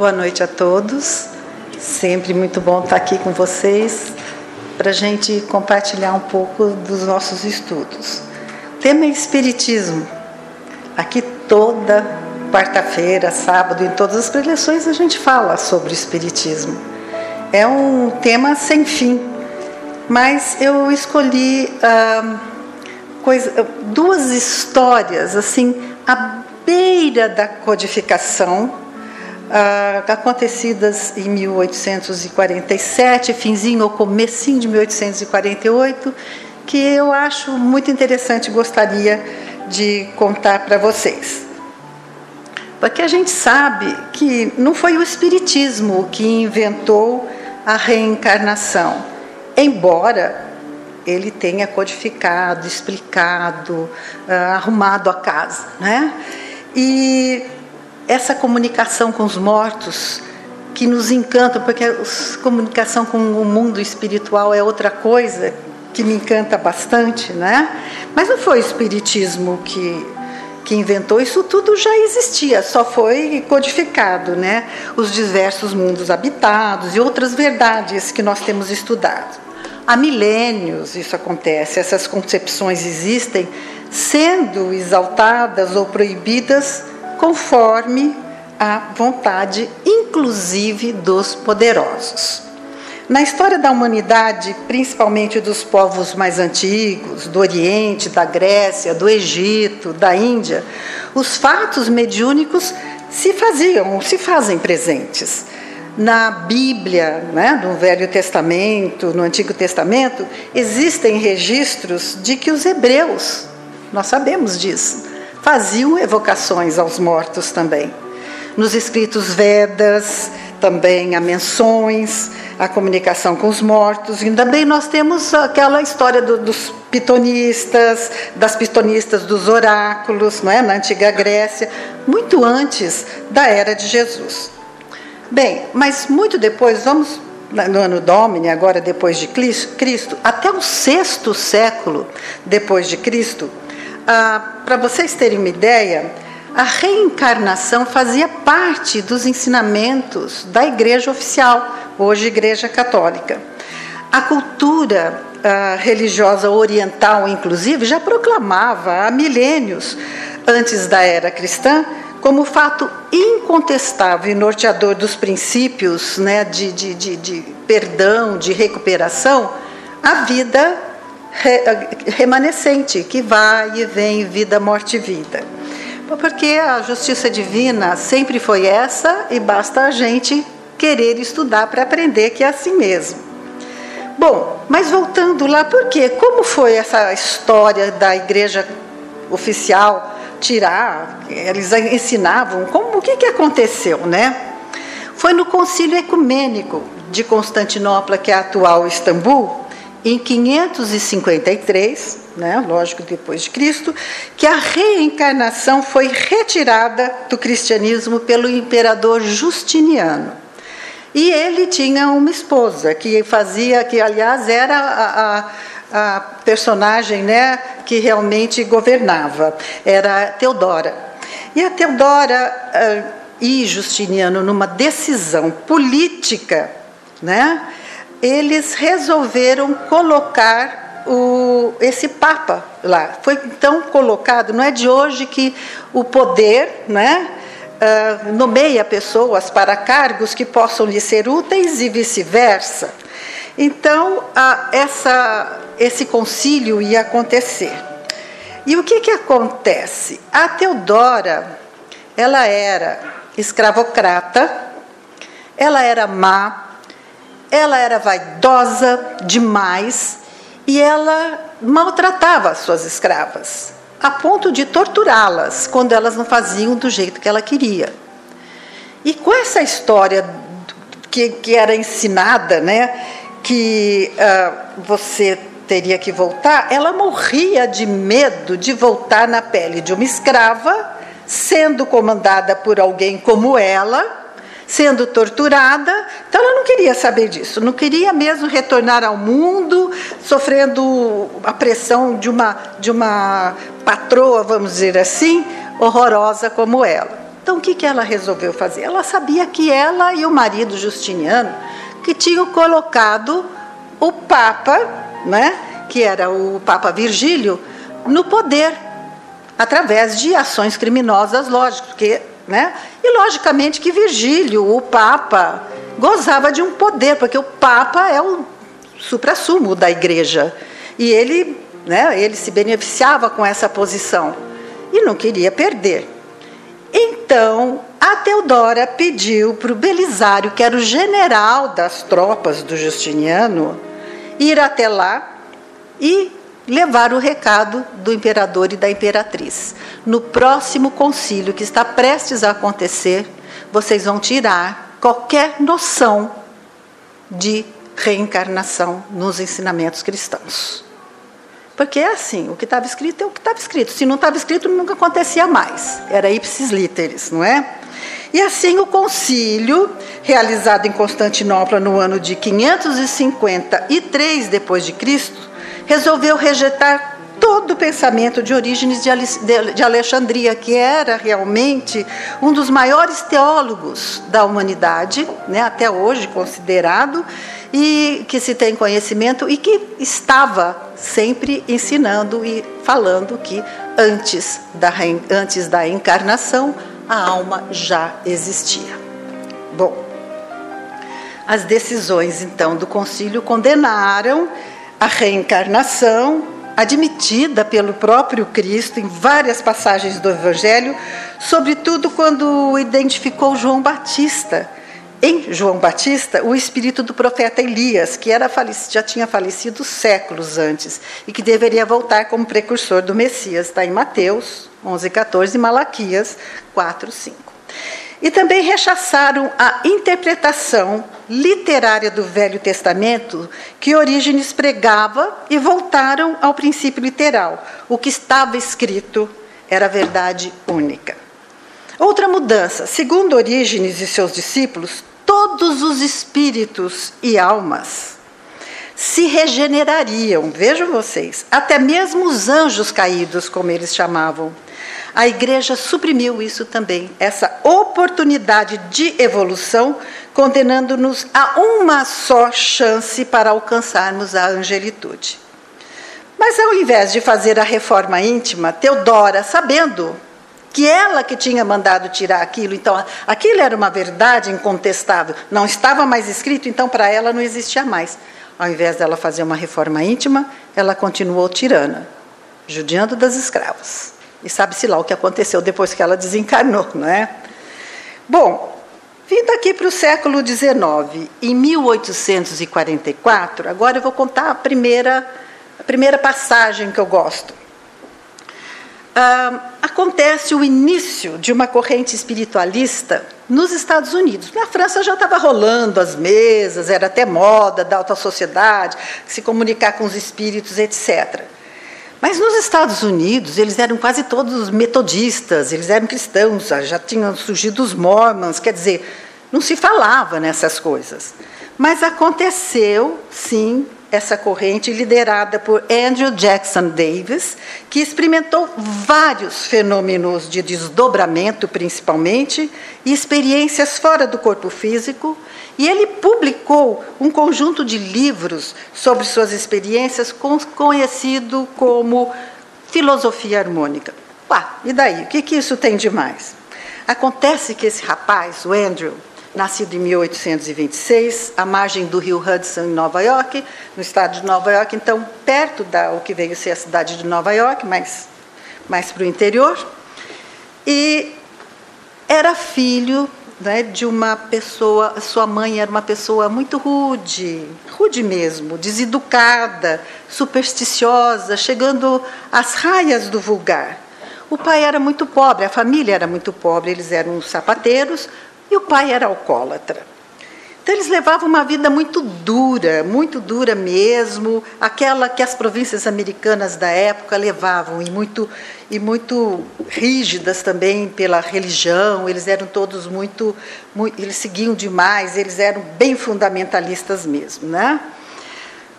Boa noite a todos. Sempre muito bom estar aqui com vocês para a gente compartilhar um pouco dos nossos estudos. O tema é Espiritismo. Aqui toda quarta-feira, sábado, em todas as preleções a gente fala sobre o Espiritismo. É um tema sem fim, mas eu escolhi ah, coisa, duas histórias assim à beira da codificação acontecidas em 1847, finzinho ou comecinho de 1848, que eu acho muito interessante e gostaria de contar para vocês. Porque a gente sabe que não foi o Espiritismo que inventou a reencarnação, embora ele tenha codificado, explicado, ah, arrumado a casa, né? E essa comunicação com os mortos que nos encanta, porque a comunicação com o mundo espiritual é outra coisa que me encanta bastante, né? Mas não foi o espiritismo que que inventou isso tudo já existia, só foi codificado, né? Os diversos mundos habitados e outras verdades que nós temos estudado. Há milênios isso acontece, essas concepções existem, sendo exaltadas ou proibidas conforme a vontade, inclusive dos poderosos. Na história da humanidade, principalmente dos povos mais antigos, do Oriente, da Grécia, do Egito, da Índia, os fatos mediúnicos se faziam, se fazem presentes. Na Bíblia, né, no Velho Testamento, no Antigo Testamento, existem registros de que os hebreus, nós sabemos disso, faziam evocações aos mortos também. Nos escritos Vedas também há menções, a comunicação com os mortos. E também nós temos aquela história do, dos pitonistas, das pitonistas dos oráculos, não é? na antiga Grécia, muito antes da era de Jesus. Bem, mas muito depois, vamos no ano Domini, agora depois de Cristo, até o sexto século depois de Cristo, ah, Para vocês terem uma ideia, a reencarnação fazia parte dos ensinamentos da Igreja Oficial, hoje Igreja Católica. A cultura ah, religiosa oriental, inclusive, já proclamava há milênios, antes da era cristã, como fato incontestável e norteador dos princípios né, de, de, de, de perdão, de recuperação, a vida remanescente, que vai e vem, vida, morte e vida. Porque a justiça divina sempre foi essa e basta a gente querer estudar para aprender que é assim mesmo. Bom, mas voltando lá, por quê? Como foi essa história da igreja oficial tirar? Eles ensinavam, como o que, que aconteceu, né? Foi no Concílio Ecumênico de Constantinopla, que é a atual Istambul, em 553, né, lógico depois de Cristo, que a reencarnação foi retirada do cristianismo pelo imperador Justiniano. E ele tinha uma esposa que fazia, que aliás era a, a, a personagem né, que realmente governava, era Teodora. E a Teodora uh, e Justiniano, numa decisão política, né, eles resolveram colocar o, esse Papa lá. Foi então colocado, não é de hoje que o poder né, uh, nomeia pessoas para cargos que possam lhe ser úteis e vice-versa. Então, essa, esse concílio ia acontecer. E o que, que acontece? A Teodora, ela era escravocrata, ela era má, ela era vaidosa demais e ela maltratava as suas escravas, a ponto de torturá-las quando elas não faziam do jeito que ela queria. E com essa história que, que era ensinada, né, que uh, você teria que voltar, ela morria de medo de voltar na pele de uma escrava, sendo comandada por alguém como ela sendo torturada. Então ela não queria saber disso, não queria mesmo retornar ao mundo, sofrendo a pressão de uma, de uma patroa, vamos dizer assim, horrorosa como ela. Então o que, que ela resolveu fazer? Ela sabia que ela e o marido Justiniano que tinham colocado o Papa, né, que era o Papa Virgílio, no poder através de ações criminosas, lógico, porque, né? E logicamente que Virgílio, o Papa, gozava de um poder, porque o Papa é o suprassumo da Igreja e ele, né? Ele se beneficiava com essa posição e não queria perder. Então, a Teodora pediu para o Belisário, que era o general das tropas do Justiniano, ir até lá e levar o recado do imperador e da imperatriz. No próximo concílio que está prestes a acontecer, vocês vão tirar qualquer noção de reencarnação nos ensinamentos cristãos. Porque é assim, o que estava escrito é o que estava escrito. Se não estava escrito, nunca acontecia mais. Era ipsis literis, não é? E assim o concílio, realizado em Constantinopla no ano de 553 depois de Cristo, resolveu rejeitar todo o pensamento de Orígenes de Alexandria, que era realmente um dos maiores teólogos da humanidade, né, até hoje considerado, e que se tem conhecimento e que estava sempre ensinando e falando que antes da, antes da encarnação a alma já existia. Bom, as decisões então do concílio condenaram a reencarnação, admitida pelo próprio Cristo em várias passagens do Evangelho, sobretudo quando identificou João Batista. Em João Batista, o espírito do profeta Elias, que era já tinha falecido séculos antes e que deveria voltar como precursor do Messias, está em Mateus 11, 14 e Malaquias 4, 5. E também rechaçaram a interpretação literária do Velho Testamento que Orígenes pregava e voltaram ao princípio literal. O que estava escrito era verdade única. Outra mudança, segundo Orígenes e seus discípulos, todos os espíritos e almas se regenerariam, vejam vocês, até mesmo os anjos caídos, como eles chamavam. A igreja suprimiu isso também, essa oportunidade de evolução, condenando-nos a uma só chance para alcançarmos a angelitude. Mas ao invés de fazer a reforma íntima, Teodora, sabendo que ela que tinha mandado tirar aquilo, então aquilo era uma verdade incontestável, não estava mais escrito, então para ela não existia mais. Ao invés dela fazer uma reforma íntima, ela continuou tirana, judiando das escravas. E sabe-se lá o que aconteceu depois que ela desencarnou, não é? Bom, vindo aqui para o século XIX, em 1844, agora eu vou contar a primeira, a primeira passagem que eu gosto. Ah, acontece o início de uma corrente espiritualista nos Estados Unidos. Na França já estava rolando as mesas, era até moda da alta sociedade, se comunicar com os espíritos, etc. Mas nos Estados Unidos, eles eram quase todos metodistas, eles eram cristãos, já tinham surgido os mormons, quer dizer, não se falava nessas coisas. Mas aconteceu, sim, essa corrente liderada por Andrew Jackson Davis, que experimentou vários fenômenos de desdobramento, principalmente, e experiências fora do corpo físico, e ele publicou um conjunto de livros sobre suas experiências, conhecido como filosofia harmônica. E daí? O que, que isso tem de mais? Acontece que esse rapaz, o Andrew, nascido em 1826, à margem do rio Hudson, em Nova York, no estado de Nova York, então perto da o que veio ser a cidade de Nova York, mas mais para o interior. E era filho né, de uma pessoa, sua mãe era uma pessoa muito rude, rude mesmo, deseducada, supersticiosa, chegando às raias do vulgar. O pai era muito pobre, a família era muito pobre, eles eram sapateiros, e o pai era alcoólatra. Então eles levavam uma vida muito dura, muito dura mesmo, aquela que as províncias americanas da época levavam, e muito, e muito rígidas também pela religião, eles eram todos muito, muito, eles seguiam demais, eles eram bem fundamentalistas mesmo. Né?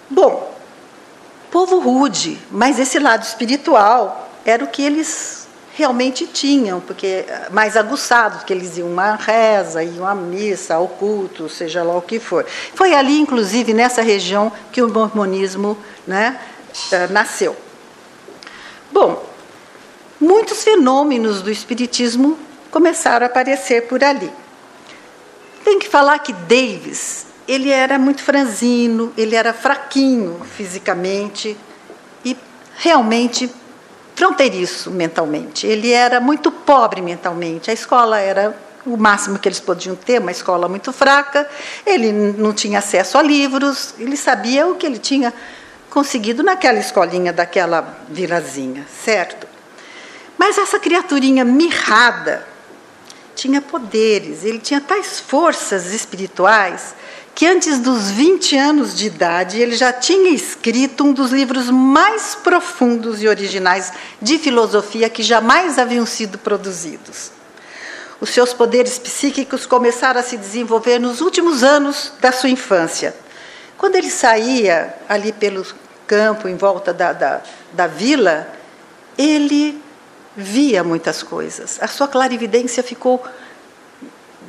Bom, povo rude, mas esse lado espiritual era o que eles realmente tinham, porque mais aguçados, porque eles iam à reza, iam à missa, ao culto, seja lá o que for. Foi ali, inclusive, nessa região que o mormonismo né, eh, nasceu. Bom, muitos fenômenos do espiritismo começaram a aparecer por ali. Tem que falar que Davis, ele era muito franzino, ele era fraquinho fisicamente e realmente fronteiriço mentalmente. Ele era muito pobre mentalmente. A escola era o máximo que eles podiam ter, uma escola muito fraca. Ele não tinha acesso a livros, ele sabia o que ele tinha conseguido naquela escolinha daquela vilazinha, certo? Mas essa criaturinha mirrada tinha poderes, ele tinha tais forças espirituais que antes dos 20 anos de idade ele já tinha escrito um dos livros mais profundos e originais de filosofia que jamais haviam sido produzidos. Os seus poderes psíquicos começaram a se desenvolver nos últimos anos da sua infância. Quando ele saía ali pelo campo, em volta da, da, da vila, ele via muitas coisas. A sua clarividência ficou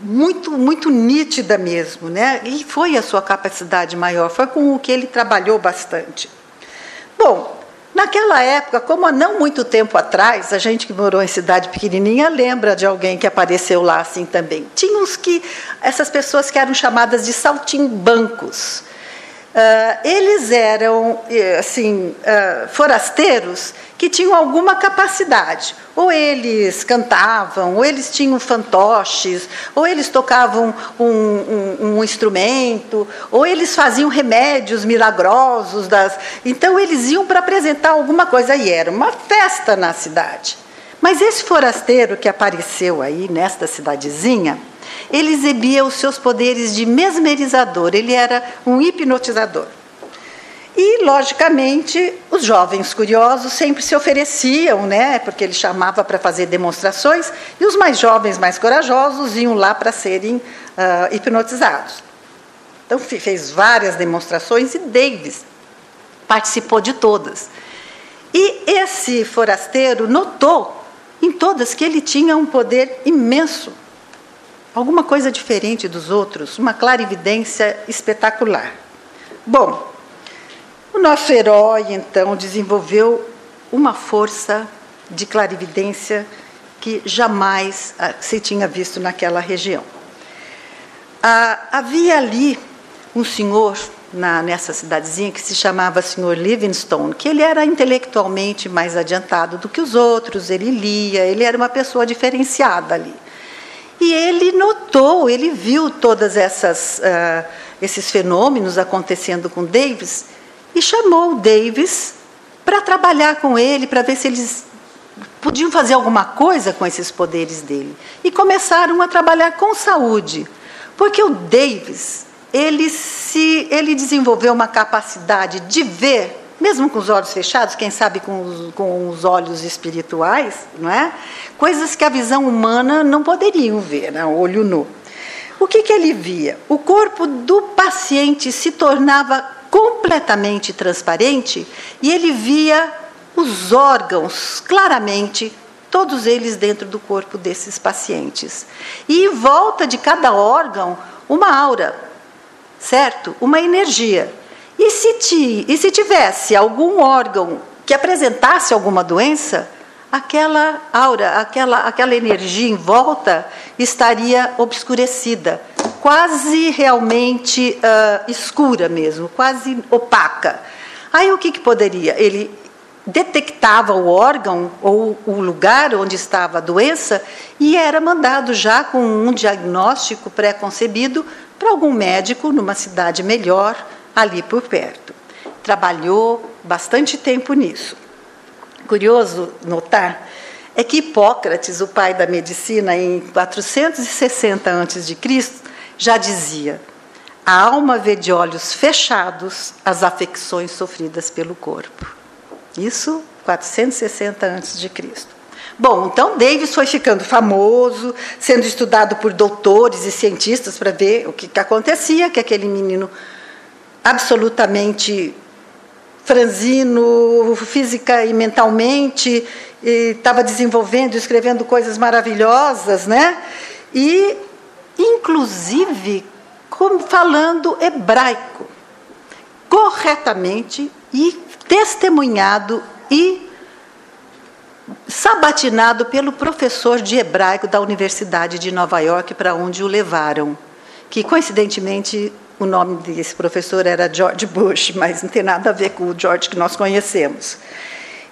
muito, muito nítida mesmo, né? E foi a sua capacidade maior, foi com o que ele trabalhou bastante. Bom, naquela época, como há não muito tempo atrás, a gente que morou em cidade pequenininha lembra de alguém que apareceu lá assim também. Tinha uns que, essas pessoas que eram chamadas de saltimbancos. Uh, eles eram eh, assim uh, forasteiros que tinham alguma capacidade. Ou eles cantavam, ou eles tinham fantoches, ou eles tocavam um, um, um instrumento, ou eles faziam remédios milagrosos. Das... Então eles iam para apresentar alguma coisa e era uma festa na cidade. Mas esse forasteiro que apareceu aí nesta cidadezinha, ele exibia os seus poderes de mesmerizador, ele era um hipnotizador. E, logicamente, os jovens curiosos sempre se ofereciam, né, porque ele chamava para fazer demonstrações, e os mais jovens, mais corajosos, iam lá para serem uh, hipnotizados. Então, fez várias demonstrações e Davis participou de todas. E esse forasteiro notou em todas que ele tinha um poder imenso alguma coisa diferente dos outros, uma clarividência espetacular. Bom, o nosso herói então desenvolveu uma força de clarividência que jamais ah, se tinha visto naquela região. Ah, havia ali um senhor na, nessa cidadezinha que se chamava Senhor Livingstone, que ele era intelectualmente mais adiantado do que os outros, ele lia, ele era uma pessoa diferenciada ali. E ele notou, ele viu todas essas uh, esses fenômenos acontecendo com Davis e chamou o Davis para trabalhar com ele, para ver se eles podiam fazer alguma coisa com esses poderes dele. E começaram a trabalhar com saúde, porque o Davis ele se ele desenvolveu uma capacidade de ver mesmo com os olhos fechados, quem sabe com os, com os olhos espirituais, não é? Coisas que a visão humana não poderiam ver, né? olho nu. O que, que ele via? O corpo do paciente se tornava completamente transparente e ele via os órgãos claramente, todos eles dentro do corpo desses pacientes. E em volta de cada órgão, uma aura, certo? Uma energia. E se, ti, e se tivesse algum órgão que apresentasse alguma doença, aquela aura, aquela, aquela energia em volta estaria obscurecida, quase realmente uh, escura mesmo, quase opaca. Aí o que, que poderia? Ele detectava o órgão ou o lugar onde estava a doença e era mandado já com um diagnóstico pré-concebido para algum médico numa cidade melhor ali por perto. Trabalhou bastante tempo nisso. Curioso notar é que Hipócrates, o pai da medicina, em 460 a.C., já dizia: a alma vê de olhos fechados as afecções sofridas pelo corpo. Isso 460 a.C. Bom, então Davis foi ficando famoso, sendo estudado por doutores e cientistas para ver o que, que acontecia, que aquele menino absolutamente franzino, física e mentalmente, estava desenvolvendo, escrevendo coisas maravilhosas, né? E, inclusive, falando hebraico, corretamente e testemunhado e sabatinado pelo professor de hebraico da Universidade de Nova York, para onde o levaram. Que, coincidentemente, o nome desse professor era George Bush, mas não tem nada a ver com o George que nós conhecemos.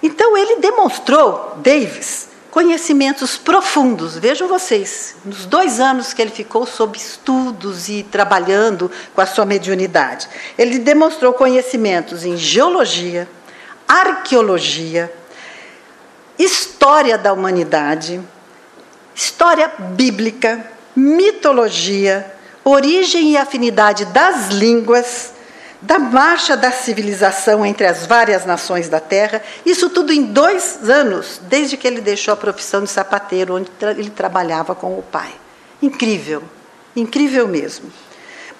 Então, ele demonstrou, Davis, conhecimentos profundos. Vejam vocês, nos dois anos que ele ficou sob estudos e trabalhando com a sua mediunidade, ele demonstrou conhecimentos em geologia, arqueologia, história da humanidade, história bíblica, mitologia, origem e afinidade das línguas, da marcha da civilização entre as várias nações da Terra, isso tudo em dois anos, desde que ele deixou a profissão de sapateiro, onde ele trabalhava com o pai. Incrível, incrível mesmo.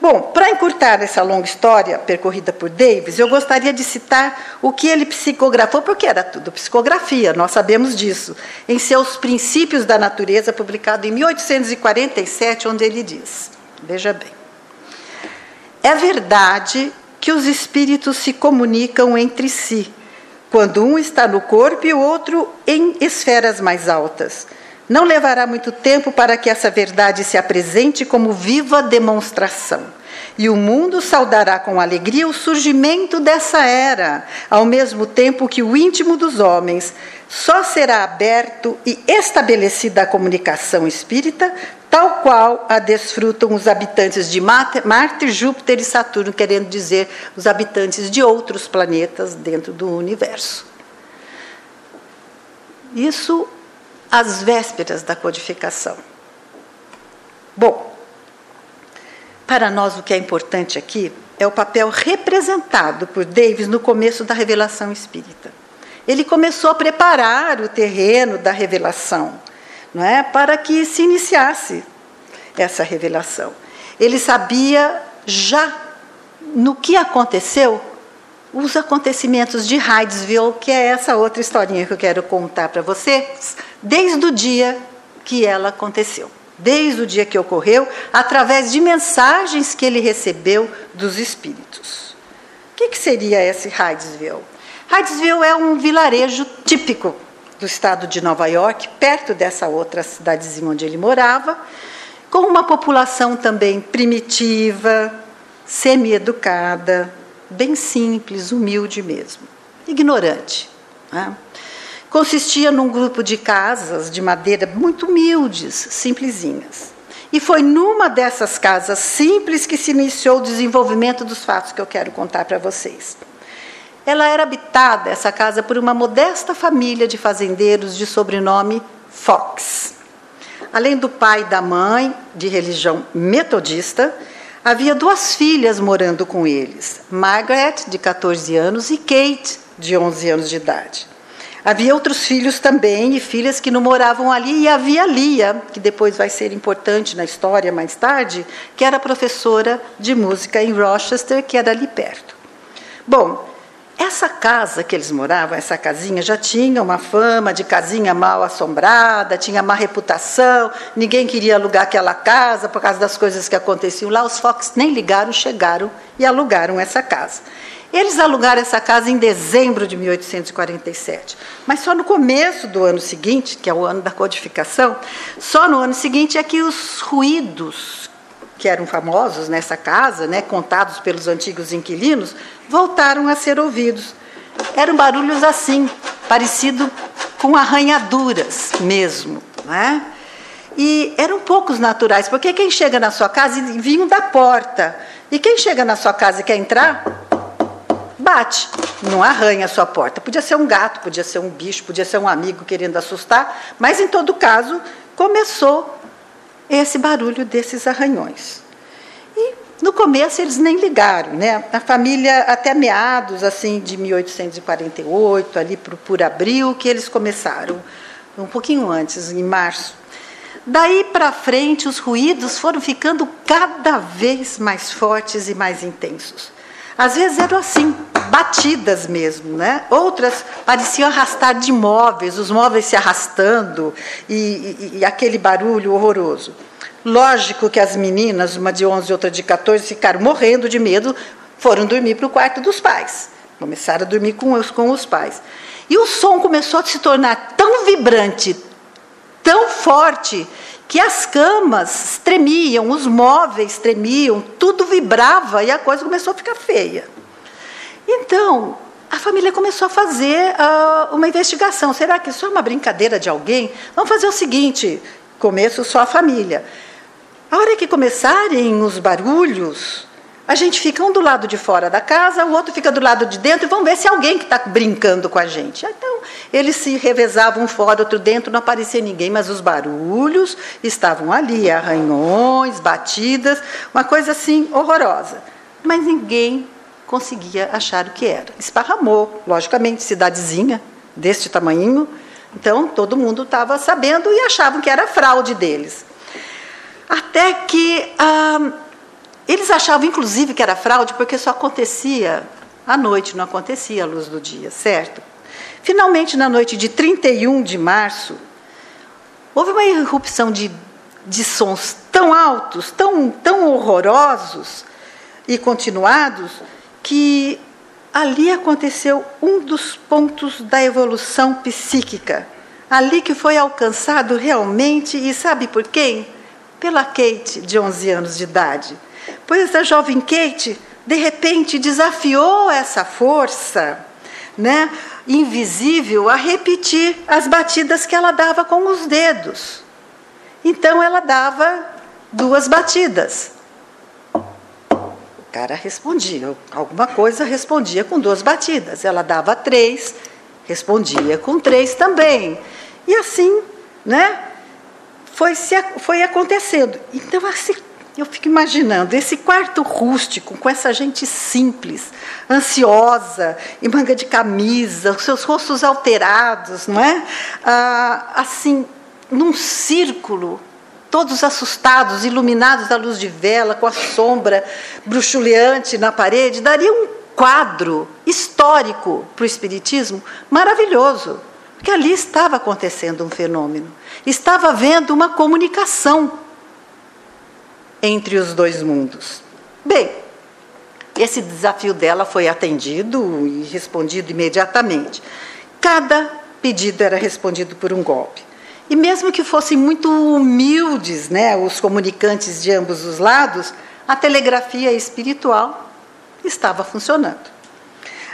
Bom, para encurtar essa longa história percorrida por Davis, eu gostaria de citar o que ele psicografou, porque era tudo psicografia, nós sabemos disso, em seus Princípios da Natureza, publicado em 1847, onde ele diz: Veja bem. É verdade que os espíritos se comunicam entre si, quando um está no corpo e o outro em esferas mais altas. Não levará muito tempo para que essa verdade se apresente como viva demonstração. E o mundo saudará com alegria o surgimento dessa era, ao mesmo tempo que o íntimo dos homens só será aberto e estabelecida a comunicação espírita tal qual a desfrutam os habitantes de Marte, Júpiter e Saturno, querendo dizer os habitantes de outros planetas dentro do universo. Isso às vésperas da codificação. Bom, para nós o que é importante aqui é o papel representado por Davis no começo da revelação espírita. Ele começou a preparar o terreno da revelação não é? para que se iniciasse essa revelação. Ele sabia já no que aconteceu os acontecimentos de Hydesville, que é essa outra historinha que eu quero contar para vocês, desde o dia que ela aconteceu, desde o dia que ocorreu, através de mensagens que ele recebeu dos espíritos. O que, que seria esse Hydesville? Hydesville é um vilarejo típico do estado de Nova York, perto dessa outra cidadezinha onde ele morava, com uma população também primitiva, semi-educada, bem simples, humilde mesmo, ignorante. Né? Consistia num grupo de casas de madeira muito humildes, simplesinhas. E foi numa dessas casas simples que se iniciou o desenvolvimento dos fatos que eu quero contar para vocês. Ela era habitada, essa casa, por uma modesta família de fazendeiros de sobrenome Fox. Além do pai e da mãe, de religião metodista, havia duas filhas morando com eles: Margaret, de 14 anos, e Kate, de 11 anos de idade. Havia outros filhos também e filhas que não moravam ali, e havia Lia, que depois vai ser importante na história mais tarde, que era professora de música em Rochester, que era ali perto. Bom, essa casa que eles moravam, essa casinha, já tinha uma fama de casinha mal assombrada, tinha má reputação, ninguém queria alugar aquela casa por causa das coisas que aconteciam lá. Os Fox nem ligaram, chegaram e alugaram essa casa. Eles alugaram essa casa em dezembro de 1847, mas só no começo do ano seguinte, que é o ano da codificação, só no ano seguinte é que os ruídos que eram famosos nessa casa, né, contados pelos antigos inquilinos, voltaram a ser ouvidos. Eram barulhos assim, parecido com arranhaduras mesmo, né? E eram poucos naturais, porque quem chega na sua casa vinha da porta. E quem chega na sua casa e quer entrar, bate, não arranha a sua porta. Podia ser um gato, podia ser um bicho, podia ser um amigo querendo assustar, mas em todo caso começou esse barulho desses arranhões. E no começo eles nem ligaram, né? A família até meados assim de 1848, ali por, por abril que eles começaram, um pouquinho antes, em março. Daí para frente os ruídos foram ficando cada vez mais fortes e mais intensos. Às vezes eram assim, batidas mesmo, né? Outras pareciam arrastar de móveis, os móveis se arrastando e, e, e aquele barulho horroroso. Lógico que as meninas, uma de 11 e outra de 14, ficaram morrendo de medo, foram dormir para o quarto dos pais. Começaram a dormir com os, com os pais. E o som começou a se tornar tão vibrante, tão forte, que as camas tremiam, os móveis tremiam, tudo vibrava e a coisa começou a ficar feia. Então, a família começou a fazer uh, uma investigação. Será que isso é uma brincadeira de alguém? Vamos fazer o seguinte: começo só a família. A hora que começarem os barulhos, a gente fica um do lado de fora da casa, o outro fica do lado de dentro e vamos ver se é alguém que está brincando com a gente. Então, eles se revezavam um fora, outro dentro, não aparecia ninguém, mas os barulhos estavam ali, arranhões, batidas, uma coisa assim horrorosa. Mas ninguém conseguia achar o que era. Esparramou, logicamente, cidadezinha deste tamanho, então todo mundo estava sabendo e achavam que era fraude deles. Até que ah, eles achavam, inclusive, que era fraude porque só acontecia à noite, não acontecia à luz do dia, certo? Finalmente, na noite de 31 de março, houve uma irrupção de, de sons tão altos, tão, tão horrorosos e continuados, que ali aconteceu um dos pontos da evolução psíquica. Ali que foi alcançado realmente, e sabe por quem? pela Kate, de 11 anos de idade. Pois a jovem Kate, de repente, desafiou essa força né, invisível a repetir as batidas que ela dava com os dedos. Então ela dava duas batidas. O cara respondia, alguma coisa respondia com duas batidas. Ela dava três, respondia com três também. E assim, né? foi, se, foi acontecendo. Então, assim, eu fico imaginando esse quarto rústico, com essa gente simples, ansiosa, em manga de camisa, os seus rostos alterados, não é? Ah, assim, num círculo, todos assustados, iluminados à luz de vela, com a sombra bruxuleante na parede, daria um quadro histórico para o Espiritismo maravilhoso. Porque ali estava acontecendo um fenômeno, estava havendo uma comunicação entre os dois mundos. Bem, esse desafio dela foi atendido e respondido imediatamente. Cada pedido era respondido por um golpe. E mesmo que fossem muito humildes, né, os comunicantes de ambos os lados, a telegrafia espiritual estava funcionando.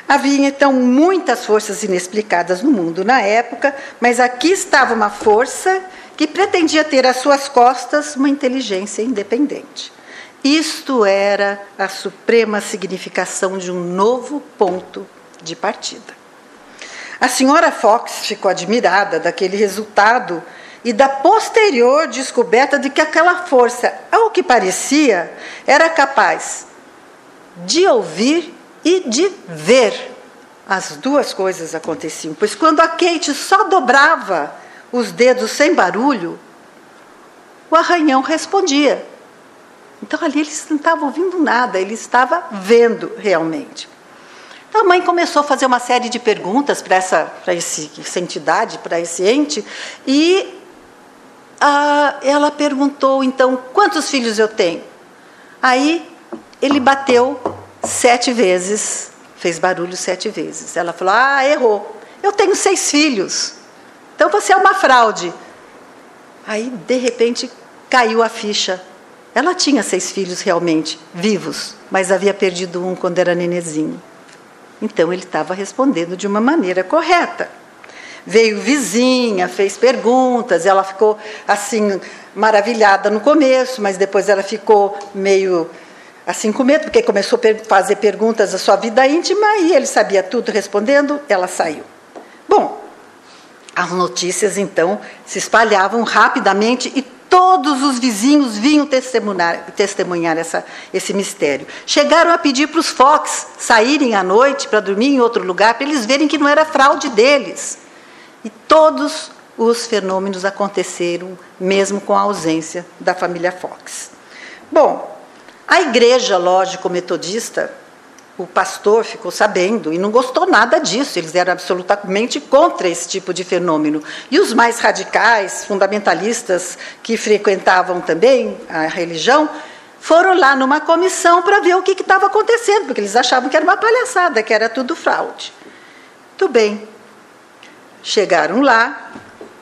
Havia então muitas forças inexplicadas no mundo na época, mas aqui estava uma força que pretendia ter às suas costas uma inteligência independente. Isto era a suprema significação de um novo ponto de partida. A senhora Fox ficou admirada daquele resultado e da posterior descoberta de que aquela força, ao que parecia, era capaz de ouvir e de ver. As duas coisas aconteciam, pois quando a Kate só dobrava os dedos sem barulho, o arranhão respondia. Então ali eles não estavam ouvindo nada, ele estava vendo realmente. Então a mãe começou a fazer uma série de perguntas para essa, para essa entidade, para esse ente, e ah, ela perguntou então quantos filhos eu tenho. Aí ele bateu sete vezes, fez barulho sete vezes. Ela falou: Ah, errou. Eu tenho seis filhos. Então você é uma fraude. Aí, de repente, caiu a ficha. Ela tinha seis filhos realmente, vivos, mas havia perdido um quando era nenezinho. Então ele estava respondendo de uma maneira correta. Veio vizinha, fez perguntas, ela ficou assim maravilhada no começo, mas depois ela ficou meio assim com medo, porque começou a fazer perguntas da sua vida íntima e ele sabia tudo respondendo, ela saiu. Bom, as notícias então se espalhavam rapidamente e todos os vizinhos vinham testemunhar, testemunhar essa, esse mistério. Chegaram a pedir para os Fox saírem à noite para dormir em outro lugar, para eles verem que não era fraude deles. E todos os fenômenos aconteceram, mesmo com a ausência da família Fox. Bom, a igreja, lógico, metodista, o pastor ficou sabendo e não gostou nada disso, eles eram absolutamente contra esse tipo de fenômeno. E os mais radicais, fundamentalistas, que frequentavam também a religião, foram lá numa comissão para ver o que estava acontecendo, porque eles achavam que era uma palhaçada, que era tudo fraude. Muito bem. Chegaram lá,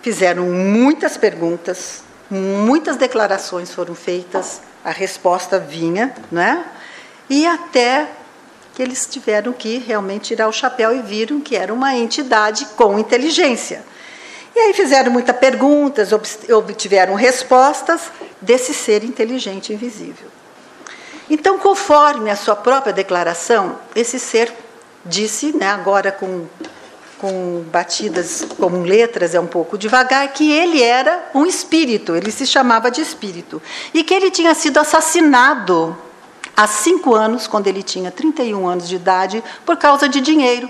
fizeram muitas perguntas, muitas declarações foram feitas, a resposta vinha, né? E até que eles tiveram que realmente tirar o chapéu e viram que era uma entidade com inteligência. E aí fizeram muitas perguntas, obtiveram respostas desse ser inteligente invisível. Então, conforme a sua própria declaração, esse ser disse, né, agora com, com batidas com letras, é um pouco devagar, que ele era um espírito, ele se chamava de espírito, e que ele tinha sido assassinado há cinco anos, quando ele tinha 31 anos de idade, por causa de dinheiro.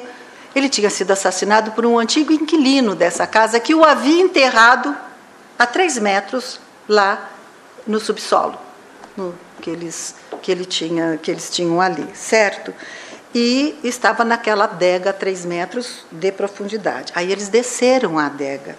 Ele tinha sido assassinado por um antigo inquilino dessa casa que o havia enterrado a três metros lá no subsolo, no, que, eles, que, ele tinha, que eles tinham ali, certo? E estava naquela adega a três metros de profundidade. Aí eles desceram a adega.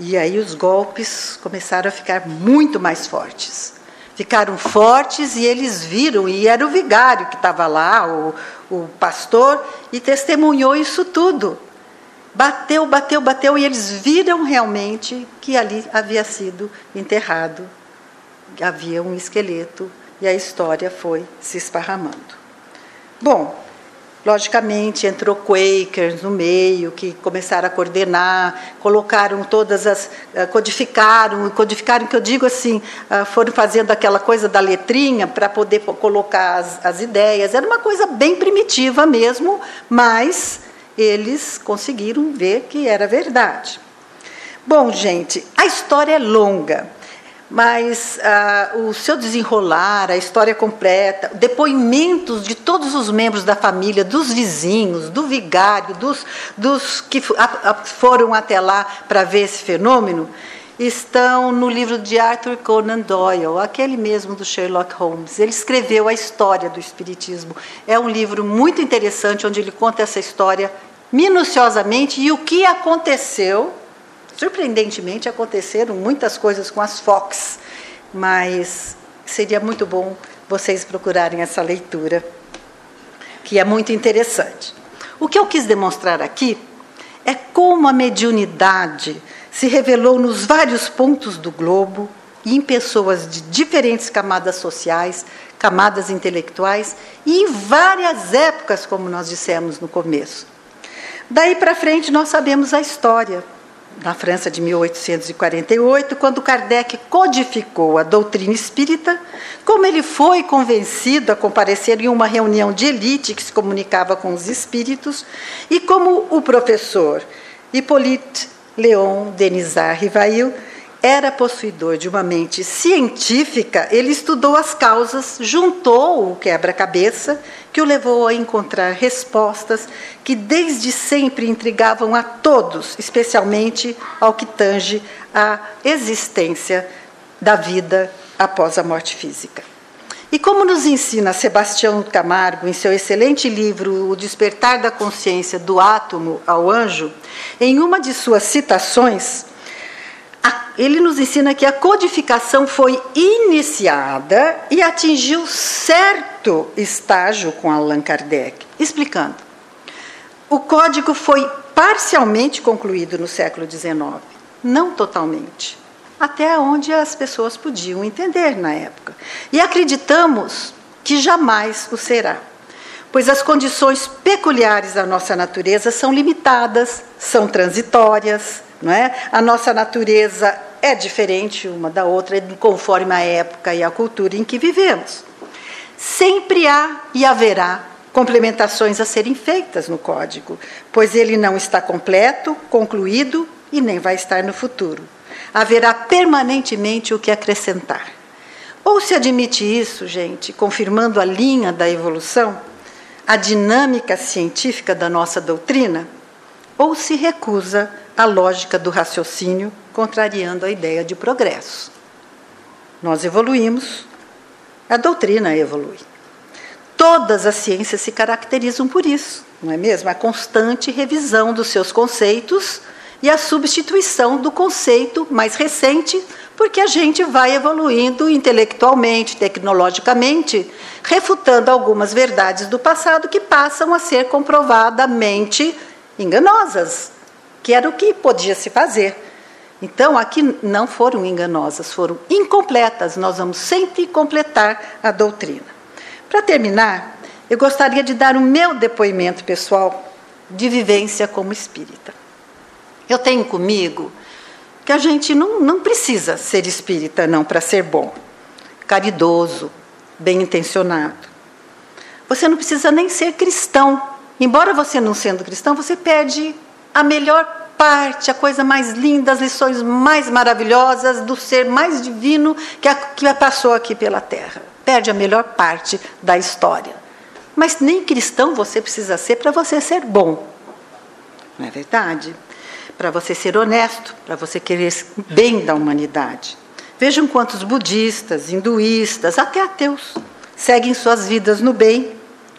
E aí os golpes começaram a ficar muito mais fortes ficaram fortes e eles viram, e era o vigário que estava lá, o, o pastor, e testemunhou isso tudo. Bateu, bateu, bateu, e eles viram realmente que ali havia sido enterrado, havia um esqueleto, e a história foi se esparramando. Bom, Logicamente, entrou Quakers no meio, que começaram a coordenar, colocaram todas as. Eh, codificaram, codificaram, que eu digo assim, ah, foram fazendo aquela coisa da letrinha para poder colocar as, as ideias. Era uma coisa bem primitiva mesmo, mas eles conseguiram ver que era verdade. Bom, gente, a história é longa mas ah, o seu desenrolar, a história completa, depoimentos de todos os membros da família, dos vizinhos, do vigário, dos, dos que foram até lá para ver esse fenômeno, estão no livro de Arthur Conan Doyle, aquele mesmo do Sherlock Holmes. Ele escreveu a história do Espiritismo. É um livro muito interessante, onde ele conta essa história minuciosamente e o que aconteceu Surpreendentemente, aconteceram muitas coisas com as Fox, mas seria muito bom vocês procurarem essa leitura, que é muito interessante. O que eu quis demonstrar aqui é como a mediunidade se revelou nos vários pontos do globo e em pessoas de diferentes camadas sociais, camadas intelectuais e em várias épocas, como nós dissemos no começo. Daí para frente nós sabemos a história na França de 1848, quando Kardec codificou a doutrina espírita, como ele foi convencido a comparecer em uma reunião de elite que se comunicava com os espíritos, e como o professor Hippolyte Léon Denisard Rivail era possuidor de uma mente científica, ele estudou as causas, juntou o quebra-cabeça que o levou a encontrar respostas que desde sempre intrigavam a todos, especialmente ao que tange a existência da vida após a morte física. E como nos ensina Sebastião Camargo em seu excelente livro O Despertar da Consciência do Átomo ao Anjo, em uma de suas citações, ele nos ensina que a codificação foi iniciada e atingiu certo estágio com Allan Kardec. Explicando. O código foi parcialmente concluído no século XIX, não totalmente, até onde as pessoas podiam entender na época. E acreditamos que jamais o será, pois as condições peculiares da nossa natureza são limitadas, são transitórias, não é? A nossa natureza é diferente uma da outra, conforme a época e a cultura em que vivemos. Sempre há e haverá complementações a serem feitas no código, pois ele não está completo, concluído e nem vai estar no futuro. Haverá permanentemente o que acrescentar. Ou se admite isso, gente, confirmando a linha da evolução, a dinâmica científica da nossa doutrina, ou se recusa a lógica do raciocínio, contrariando a ideia de progresso. Nós evoluímos, a doutrina evolui. Todas as ciências se caracterizam por isso, não é mesmo? A constante revisão dos seus conceitos e a substituição do conceito mais recente, porque a gente vai evoluindo intelectualmente, tecnologicamente, refutando algumas verdades do passado que passam a ser comprovadamente enganosas, que era o que podia se fazer. Então, aqui não foram enganosas, foram incompletas. Nós vamos sempre completar a doutrina. Para terminar, eu gostaria de dar o meu depoimento pessoal de vivência como espírita. Eu tenho comigo que a gente não, não precisa ser espírita, não, para ser bom, caridoso, bem intencionado. Você não precisa nem ser cristão. Embora você não sendo cristão, você perde a melhor parte, a coisa mais linda, as lições mais maravilhosas do ser mais divino que, a, que passou aqui pela terra. Perde a melhor parte da história. Mas nem cristão você precisa ser para você ser bom. Não é verdade? Para você ser honesto, para você querer bem da humanidade. Vejam quantos budistas, hinduístas, até ateus, seguem suas vidas no bem,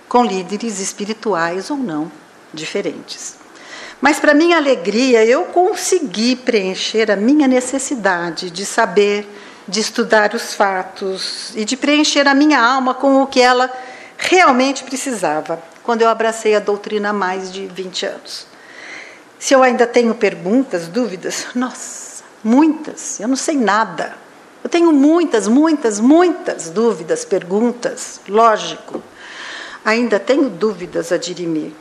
com líderes espirituais ou não diferentes. Mas, para minha alegria, eu consegui preencher a minha necessidade de saber, de estudar os fatos e de preencher a minha alma com o que ela realmente precisava, quando eu abracei a doutrina há mais de 20 anos. Se eu ainda tenho perguntas, dúvidas, nossa, muitas, eu não sei nada. Eu tenho muitas, muitas, muitas dúvidas, perguntas, lógico. Ainda tenho dúvidas a dirimir.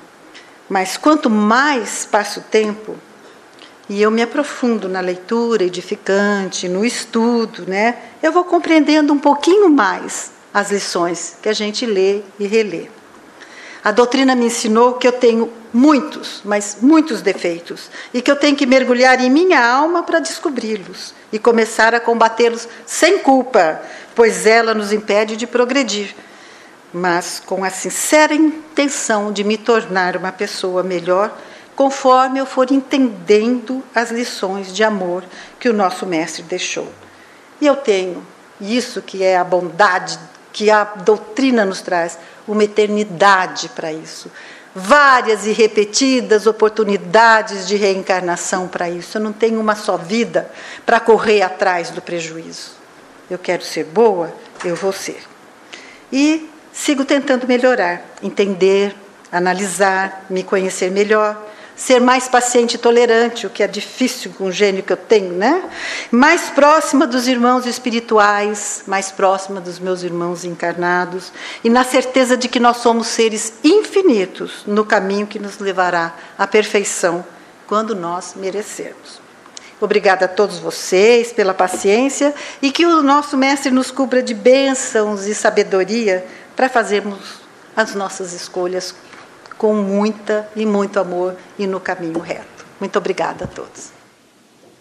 Mas quanto mais passa o tempo, e eu me aprofundo na leitura edificante, no estudo, né, eu vou compreendendo um pouquinho mais as lições que a gente lê e relê. A doutrina me ensinou que eu tenho muitos, mas muitos defeitos, e que eu tenho que mergulhar em minha alma para descobri-los e começar a combatê-los sem culpa, pois ela nos impede de progredir mas com a sincera intenção de me tornar uma pessoa melhor, conforme eu for entendendo as lições de amor que o nosso mestre deixou. E eu tenho isso que é a bondade que a doutrina nos traz, uma eternidade para isso. Várias e repetidas oportunidades de reencarnação para isso. Eu não tenho uma só vida para correr atrás do prejuízo. Eu quero ser boa, eu vou ser. E sigo tentando melhorar, entender, analisar, me conhecer melhor, ser mais paciente e tolerante, o que é difícil com o gênio que eu tenho, né? Mais próxima dos irmãos espirituais, mais próxima dos meus irmãos encarnados, e na certeza de que nós somos seres infinitos no caminho que nos levará à perfeição quando nós merecermos. Obrigada a todos vocês pela paciência e que o nosso mestre nos cubra de bênçãos e sabedoria para fazermos as nossas escolhas com muita e muito amor e no caminho reto. Muito obrigada a todos.